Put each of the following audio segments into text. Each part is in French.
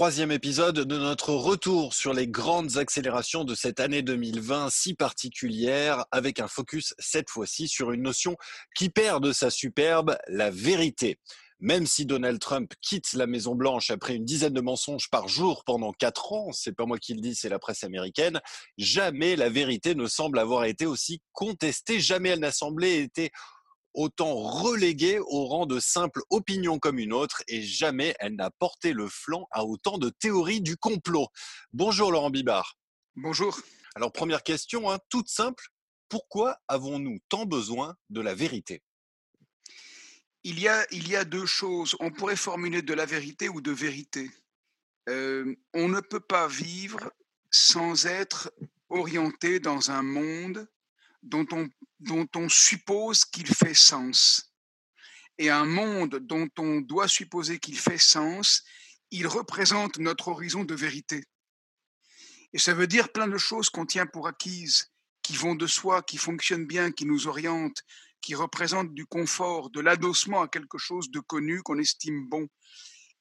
troisième épisode de notre retour sur les grandes accélérations de cette année 2020 si particulière, avec un focus cette fois-ci sur une notion qui perd de sa superbe, la vérité. Même si Donald Trump quitte la Maison Blanche après une dizaine de mensonges par jour pendant quatre ans, c'est pas moi qui le dis, c'est la presse américaine, jamais la vérité ne semble avoir été aussi contestée, jamais elle n'a semblé été autant reléguée au rang de simple opinion comme une autre et jamais elle n'a porté le flanc à autant de théories du complot. Bonjour Laurent Bibard. Bonjour. Alors première question, hein, toute simple, pourquoi avons-nous tant besoin de la vérité? Il y, a, il y a deux choses. On pourrait formuler de la vérité ou de vérité. Euh, on ne peut pas vivre sans être orienté dans un monde dont on, on suppose qu'il fait sens. Et un monde dont on doit supposer qu'il fait sens, il représente notre horizon de vérité. Et ça veut dire plein de choses qu'on tient pour acquises, qui vont de soi, qui fonctionnent bien, qui nous orientent, qui représentent du confort, de l'adossement à quelque chose de connu qu'on estime bon.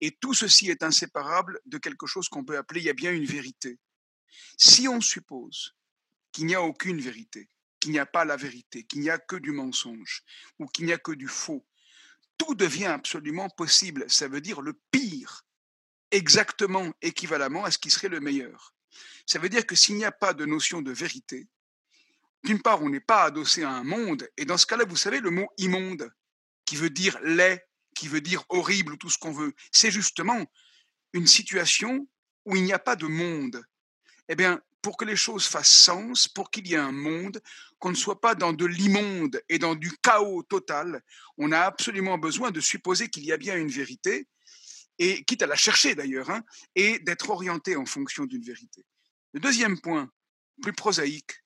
Et tout ceci est inséparable de quelque chose qu'on peut appeler, il y a bien une vérité. Si on suppose qu'il n'y a aucune vérité, qu'il n'y a pas la vérité, qu'il n'y a que du mensonge ou qu'il n'y a que du faux. Tout devient absolument possible. Ça veut dire le pire, exactement équivalemment à ce qui serait le meilleur. Ça veut dire que s'il n'y a pas de notion de vérité, d'une part, on n'est pas adossé à un monde, et dans ce cas-là, vous savez, le mot immonde, qui veut dire laid, qui veut dire horrible, ou tout ce qu'on veut, c'est justement une situation où il n'y a pas de monde. Eh bien, pour que les choses fassent sens, pour qu'il y ait un monde, qu'on ne soit pas dans de l'immonde et dans du chaos total, on a absolument besoin de supposer qu'il y a bien une vérité, et quitte à la chercher d'ailleurs, hein, et d'être orienté en fonction d'une vérité. Le deuxième point, plus prosaïque,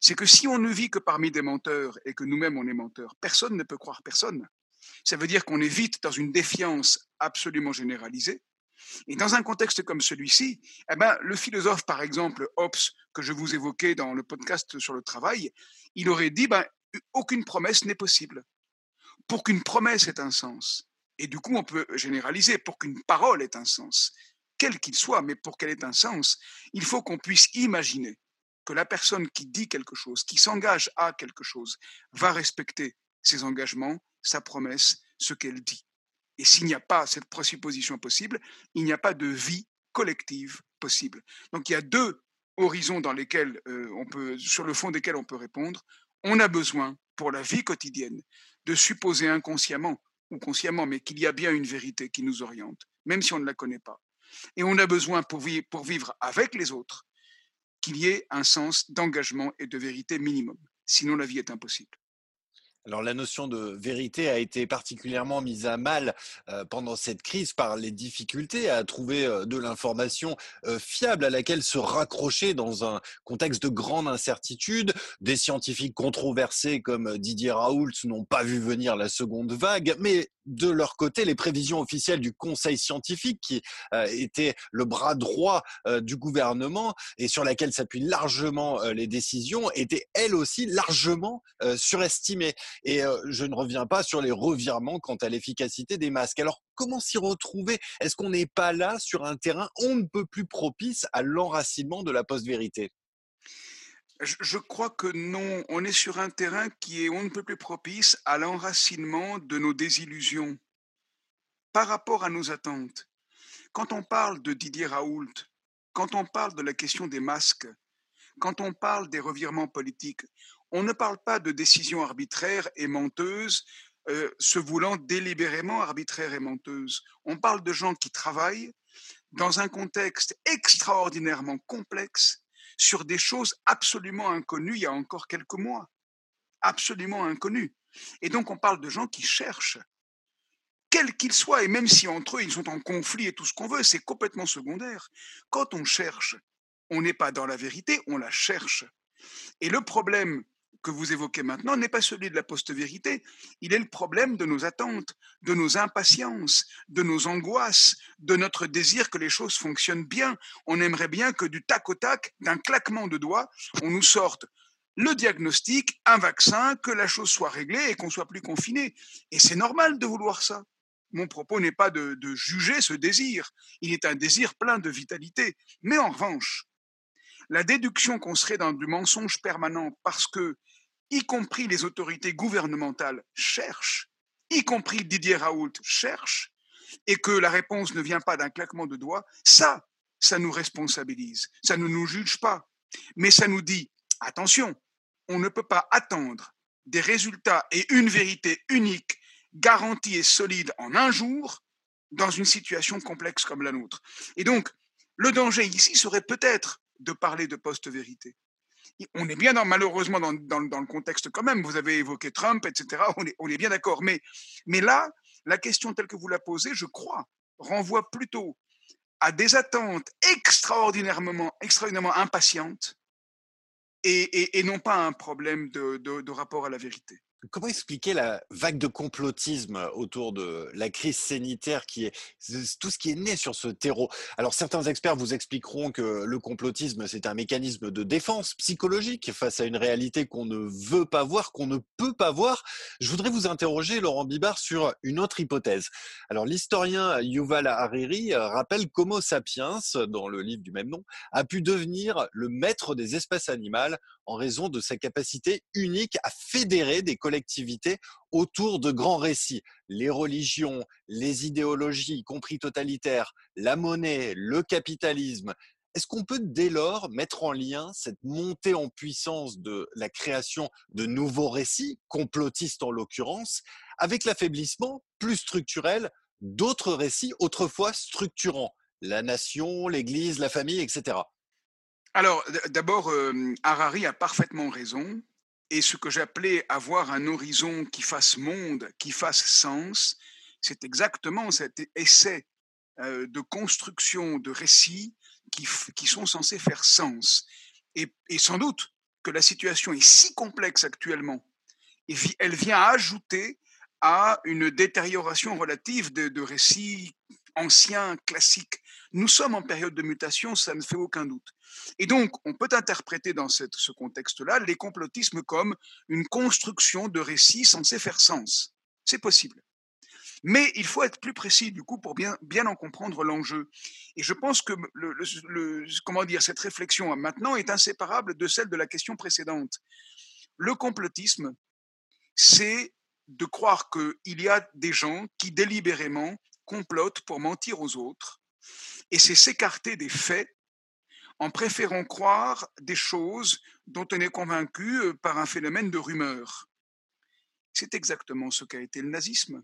c'est que si on ne vit que parmi des menteurs et que nous-mêmes on est menteurs, personne ne peut croire personne. Ça veut dire qu'on est vite dans une défiance absolument généralisée, et dans un contexte comme celui-ci, eh ben, le philosophe, par exemple, Hobbes, que je vous évoquais dans le podcast sur le travail, il aurait dit ben, aucune promesse n'est possible. Pour qu'une promesse ait un sens, et du coup on peut généraliser, pour qu'une parole ait un sens, quel qu'il soit, mais pour qu'elle ait un sens, il faut qu'on puisse imaginer que la personne qui dit quelque chose, qui s'engage à quelque chose, va respecter ses engagements, sa promesse, ce qu'elle dit. Et s'il n'y a pas cette présupposition possible, il n'y a pas de vie collective possible. Donc il y a deux horizons dans lesquels euh, on peut, sur le fond desquels on peut répondre. On a besoin, pour la vie quotidienne, de supposer inconsciemment ou consciemment, mais qu'il y a bien une vérité qui nous oriente, même si on ne la connaît pas. Et on a besoin pour vivre avec les autres qu'il y ait un sens d'engagement et de vérité minimum. Sinon, la vie est impossible. Alors la notion de vérité a été particulièrement mise à mal pendant cette crise par les difficultés à trouver de l'information fiable à laquelle se raccrocher dans un contexte de grande incertitude. Des scientifiques controversés comme Didier Raoult n'ont pas vu venir la seconde vague, mais de leur côté, les prévisions officielles du Conseil scientifique, qui était le bras droit du gouvernement et sur laquelle s'appuient largement les décisions, étaient elles aussi largement surestimées. Et je ne reviens pas sur les revirements quant à l'efficacité des masques. Alors, comment s'y retrouver? Est-ce qu'on n'est pas là sur un terrain on ne peut plus propice à l'enracinement de la post-vérité? Je crois que non, on est sur un terrain qui est on ne peut plus propice à l'enracinement de nos désillusions par rapport à nos attentes. Quand on parle de Didier Raoult, quand on parle de la question des masques, quand on parle des revirements politiques, on ne parle pas de décisions arbitraires et menteuses, euh, se voulant délibérément arbitraires et menteuses. On parle de gens qui travaillent dans un contexte extraordinairement complexe sur des choses absolument inconnues il y a encore quelques mois. Absolument inconnues. Et donc on parle de gens qui cherchent, quels qu'ils soient, et même si entre eux ils sont en conflit et tout ce qu'on veut, c'est complètement secondaire. Quand on cherche, on n'est pas dans la vérité, on la cherche. Et le problème que vous évoquez maintenant n'est pas celui de la post-vérité, il est le problème de nos attentes, de nos impatiences, de nos angoisses, de notre désir que les choses fonctionnent bien. On aimerait bien que du tac au tac, d'un claquement de doigts, on nous sorte le diagnostic, un vaccin, que la chose soit réglée et qu'on soit plus confiné. Et c'est normal de vouloir ça. mon propos n'est pas de, de, juger ce désir. Il est un désir plein de vitalité. Mais en revanche, la déduction qu'on serait dans du mensonge permanent parce que, y compris les autorités gouvernementales cherchent, y compris Didier Raoult cherche, et que la réponse ne vient pas d'un claquement de doigts, ça, ça nous responsabilise. Ça ne nous juge pas. Mais ça nous dit, attention, on ne peut pas attendre des résultats et une vérité unique, garantie et solide en un jour, dans une situation complexe comme la nôtre. Et donc, le danger ici serait peut-être de parler de post-vérité. On est bien dans, malheureusement dans, le contexte quand même. Vous avez évoqué Trump, etc. On est, bien d'accord. Mais, là, la question telle que vous la posez, je crois, renvoie plutôt à des attentes extraordinairement, extraordinairement impatientes et, non pas un problème de rapport à la vérité. Comment expliquer la vague de complotisme autour de la crise sanitaire qui est tout ce qui est né sur ce terreau? Alors certains experts vous expliqueront que le complotisme c'est un mécanisme de défense psychologique face à une réalité qu'on ne veut pas voir, qu'on ne peut pas voir. Je voudrais vous interroger Laurent Bibard sur une autre hypothèse. Alors l'historien Yuval Hariri rappelle qu'Homo sapiens dans le livre du même nom a pu devenir le maître des espèces animales en raison de sa capacité unique à fédérer des autour de grands récits. Les religions, les idéologies, y compris totalitaires, la monnaie, le capitalisme. Est-ce qu'on peut dès lors mettre en lien cette montée en puissance de la création de nouveaux récits, complotistes en l'occurrence, avec l'affaiblissement plus structurel d'autres récits autrefois structurants, la nation, l'Église, la famille, etc. Alors, d'abord, euh, Harari a parfaitement raison. Et ce que j'appelais avoir un horizon qui fasse monde, qui fasse sens, c'est exactement cet essai euh, de construction de récits qui, qui, sont censés faire sens. Et, sans doute que la situation est si complexe actuellement, et elle vient ajouter à une détérioration relative de, de récits anciens, classiques. Nous sommes en période de mutation, ça ne fait aucun doute. Et donc, on peut interpréter dans ce contexte-là les complotismes comme une construction de récits censés faire sens. C'est possible. Mais il faut être plus précis du coup pour bien, en comprendre l'enjeu. Et je pense que comment dire, cette réflexion maintenant est inséparable de celle de la question précédente. Le complotisme, c'est de croire qu'il y a des gens qui délibérément complotent pour mentir aux autres, et c'est s'écarter des faits en préférant croire des choses dont on est convaincu euh, par un phénomène de rumeur. C'est exactement ce qu'a été le nazisme,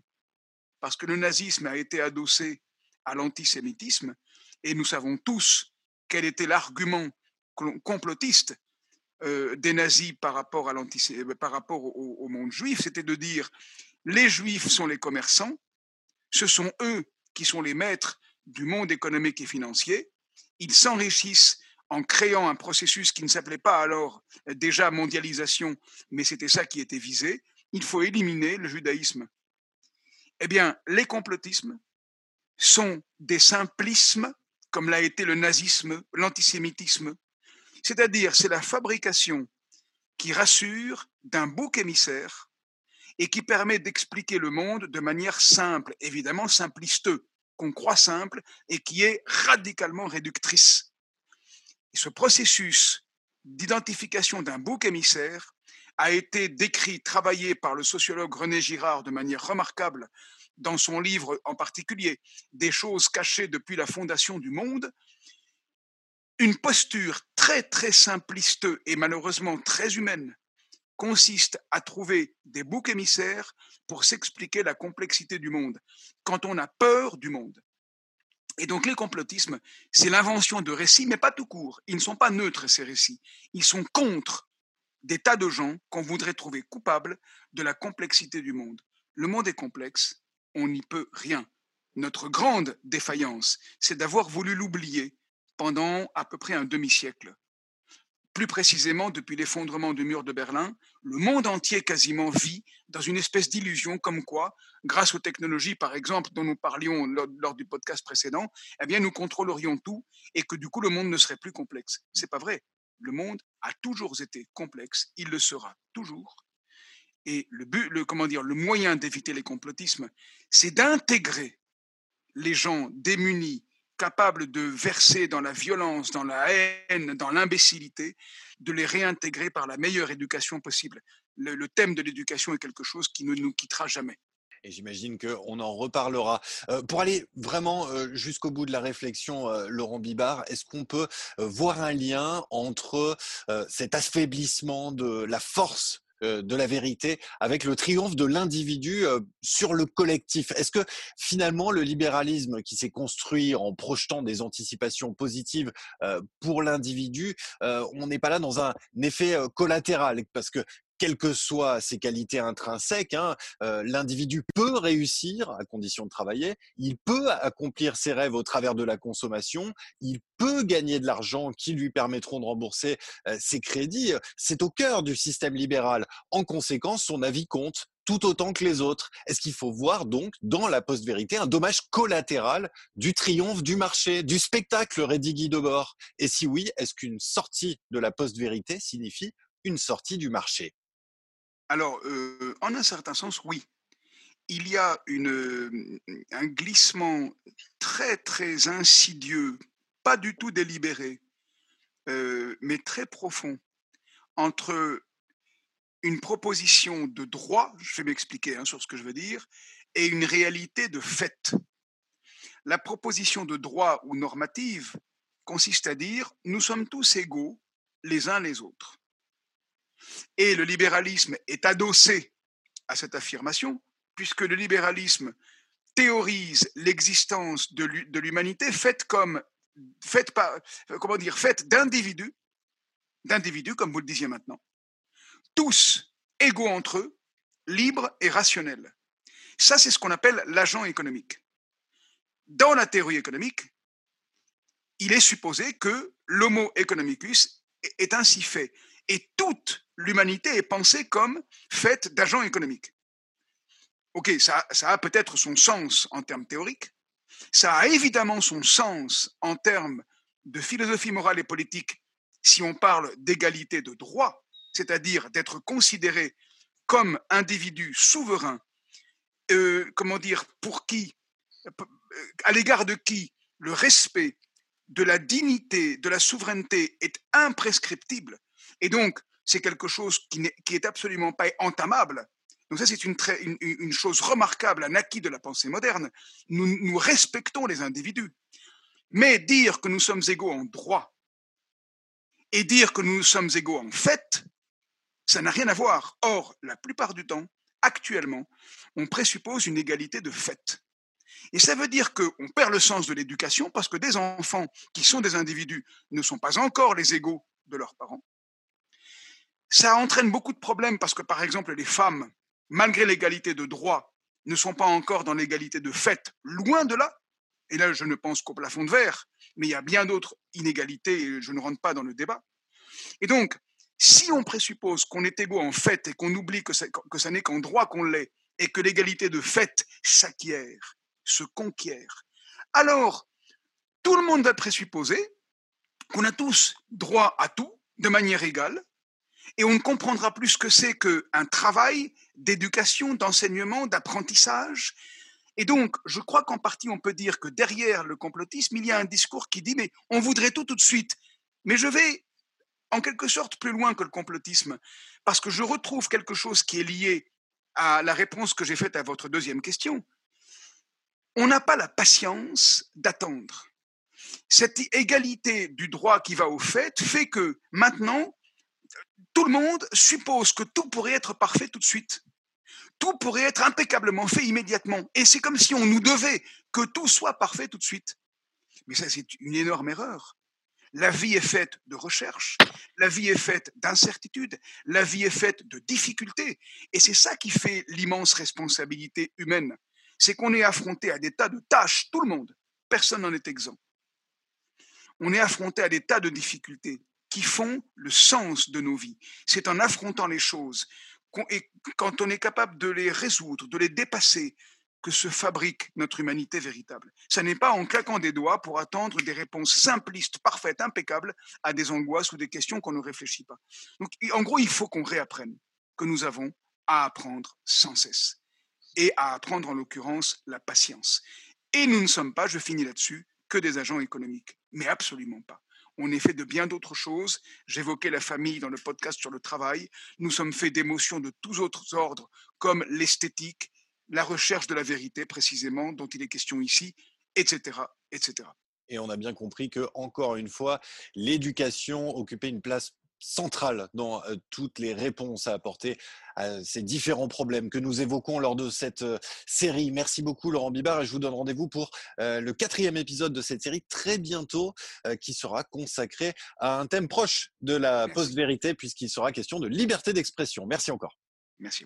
parce que le nazisme a été adossé à l'antisémitisme, et nous savons tous quel était l'argument complotiste euh, des nazis par rapport, au, au monde juif, c'était de dire les juifs sont les commerçants, ce sont eux qui sont les maîtres du monde économique et financier, ils s'enrichissent en créant un processus qui ne s'appelait pas alors déjà mondialisation, mais c'était ça qui était visé, il faut éliminer le judaïsme. Eh bien, les complotismes sont des simplismes, comme l'a été le nazisme, l'antisémitisme, c'est-à-dire c'est la fabrication qui rassure d'un bouc émissaire et qui permet d'expliquer le monde de manière simple, évidemment simpliste, qu'on croit simple et qui est radicalement réductrice. Ce processus d'identification d'un bouc émissaire a été décrit, travaillé par le sociologue René Girard de manière remarquable dans son livre en particulier Des choses cachées depuis la fondation du monde, une posture très très simpliste et malheureusement très humaine consiste à trouver des boucs émissaires pour s'expliquer la complexité du monde, quand on a peur du monde. Et donc les complotismes, c'est l'invention de récits, mais pas tout court. Ils ne sont pas neutres, ces récits. Ils sont contre des tas de gens qu'on voudrait trouver coupables de la complexité du monde. Le monde est complexe, on n'y peut rien. Notre grande défaillance, c'est d'avoir voulu l'oublier pendant à peu près un demi-siècle. Plus précisément, depuis l'effondrement du mur de Berlin, le monde entier quasiment vit dans une espèce d'illusion comme quoi, grâce aux technologies, par exemple, dont nous parlions lors, du podcast précédent, eh bien, nous contrôlerions tout et que du coup, le monde ne serait plus complexe. C'est pas vrai. Le monde a toujours été complexe, il le sera toujours. Et le, but, le, comment dire, le moyen d'éviter les complotismes, c'est d'intégrer les gens démunis, capables de verser dans la violence, dans la haine, dans l'imbécilité, de les réintégrer par la meilleure éducation possible. Le, thème de l'éducation est quelque chose qui ne nous quittera jamais. Et j'imagine qu'on en reparlera. Euh, pour aller vraiment euh, jusqu'au bout de la réflexion, euh, Laurent Bibard, est-ce qu'on peut voir un lien entre cet affaiblissement de la force de la vérité avec le triomphe de l'individu sur le collectif. Est-ce que finalement le libéralisme qui s'est construit en projetant des anticipations positives pour l'individu, on n'est pas là dans un effet collatéral? Parce que quelles que soient ses qualités intrinsèques, hein, euh, l'individu peut réussir à condition de travailler, il peut accomplir ses rêves au travers de la consommation, il peut gagner de l'argent qui lui permettront de rembourser euh, ses crédits. C'est au cœur du système libéral. En conséquence, son avis compte tout autant que les autres. Est-ce qu'il faut voir donc dans la post-vérité un dommage collatéral du triomphe du marché, du spectacle Rédigui de bord Et si oui, est-ce qu'une sortie de la post-vérité signifie une sortie du marché? Alors, en un certain sens, oui. Il y a une, un glissement très, très insidieux, pas du tout délibéré, mais très profond, entre une proposition de droit, je vais m'expliquer hein, sur ce que je veux dire, et une réalité de fait. La proposition de droit ou normative consiste à dire nous sommes tous égaux les uns les autres. Et le libéralisme est adossé à cette affirmation, puisque le libéralisme théorise l'existence de l'humanité faite comme faite par, comment dire, faite d'individus, d'individus, comme vous le disiez maintenant, tous égaux entre eux, libres et rationnels. Ça, c'est ce qu'on appelle l'agent économique. Dans la théorie économique, il est supposé que l'homo economicus est ainsi fait. Et l'humanité est pensée comme faite d'agents économiques. Ok, ça, a peut-être son sens en termes théoriques, ça a évidemment son sens en termes de philosophie morale et politique si on parle d'égalité de droit, c'est-à-dire d'être considéré comme individu souverain, euh, comment dire, pour qui, à l'égard de qui le respect de la dignité, de la souveraineté est imprescriptible. Et donc, c'est quelque chose qui n'est est absolument pas entamable. Donc ça, c'est une, chose remarquable, un acquis de la pensée moderne. Nous, nous respectons les individus. Mais dire que nous sommes égaux en droit et dire que nous sommes égaux en fait, ça n'a rien à voir. Or, la plupart du temps, actuellement, on présuppose une égalité de fait. Et ça veut dire qu'on perd le sens de l'éducation parce que des enfants qui sont des individus ne sont pas encore les égaux de leurs parents. Ça entraîne beaucoup de problèmes parce que, par exemple, les femmes, malgré l'égalité de droit, ne sont pas encore dans l'égalité de fait, loin de là. Et là, je ne pense qu'au plafond de verre, mais il y a bien d'autres inégalités et je ne rentre pas dans le débat. Et donc, si on présuppose qu'on est égaux en fait et qu'on oublie que ça, que ça n'est qu'en droit qu'on l'est et que l'égalité de fait s'acquiert, se conquiert, alors tout le monde va présupposer qu'on a tous droit à tout de manière égale et on ne comprendra plus ce que c'est qu'un travail d'éducation, d'enseignement, d'apprentissage. Et donc, je crois qu'en partie, on peut dire que derrière le complotisme, il y a un discours qui dit, mais on voudrait tout tout de suite. Mais je vais en quelque sorte plus loin que le complotisme, parce que je retrouve quelque chose qui est lié à la réponse que j'ai faite à votre deuxième question. On n'a pas la patience d'attendre. Cette égalité du droit qui va au fait fait que maintenant, tout le monde suppose que tout pourrait être parfait tout de suite. Tout pourrait être impeccablement fait immédiatement. Et c'est comme si on nous devait que tout soit parfait tout de suite. Mais ça, c'est une énorme erreur. La vie est faite de recherche, la vie est faite d'incertitudes, la vie est faite de difficultés. Et c'est ça qui fait l'immense responsabilité humaine. C'est qu'on est affronté à des tas de tâches, tout le monde. Personne n'en est exempt. On est affronté à des tas de difficultés qui font le sens de nos vies. C'est en affrontant les choses et quand on est capable de les résoudre, de les dépasser, que se fabrique notre humanité véritable. Ce n'est pas en claquant des doigts pour attendre des réponses simplistes, parfaites, impeccables à des angoisses ou des questions qu'on ne réfléchit pas. Donc, en gros, il faut qu'on réapprenne que nous avons à apprendre sans cesse. Et à apprendre en l'occurrence la patience. Et nous ne sommes pas, je finis là-dessus, que des agents économiques. Mais absolument pas. On est fait de bien d'autres choses. J'évoquais la famille dans le podcast sur le travail. Nous sommes faits d'émotions de tous autres ordres, comme l'esthétique, la recherche de la vérité précisément, dont il est question ici, etc., etc. Et on a bien compris que, encore une fois, l'éducation occupait une place centrale dans toutes les réponses à apporter à ces différents problèmes que nous évoquons lors de cette série. Merci beaucoup Laurent Bibard et je vous donne rendez-vous pour le quatrième épisode de cette série très bientôt qui sera consacré à un thème proche de la post-vérité puisqu'il sera question de liberté d'expression. Merci encore. Merci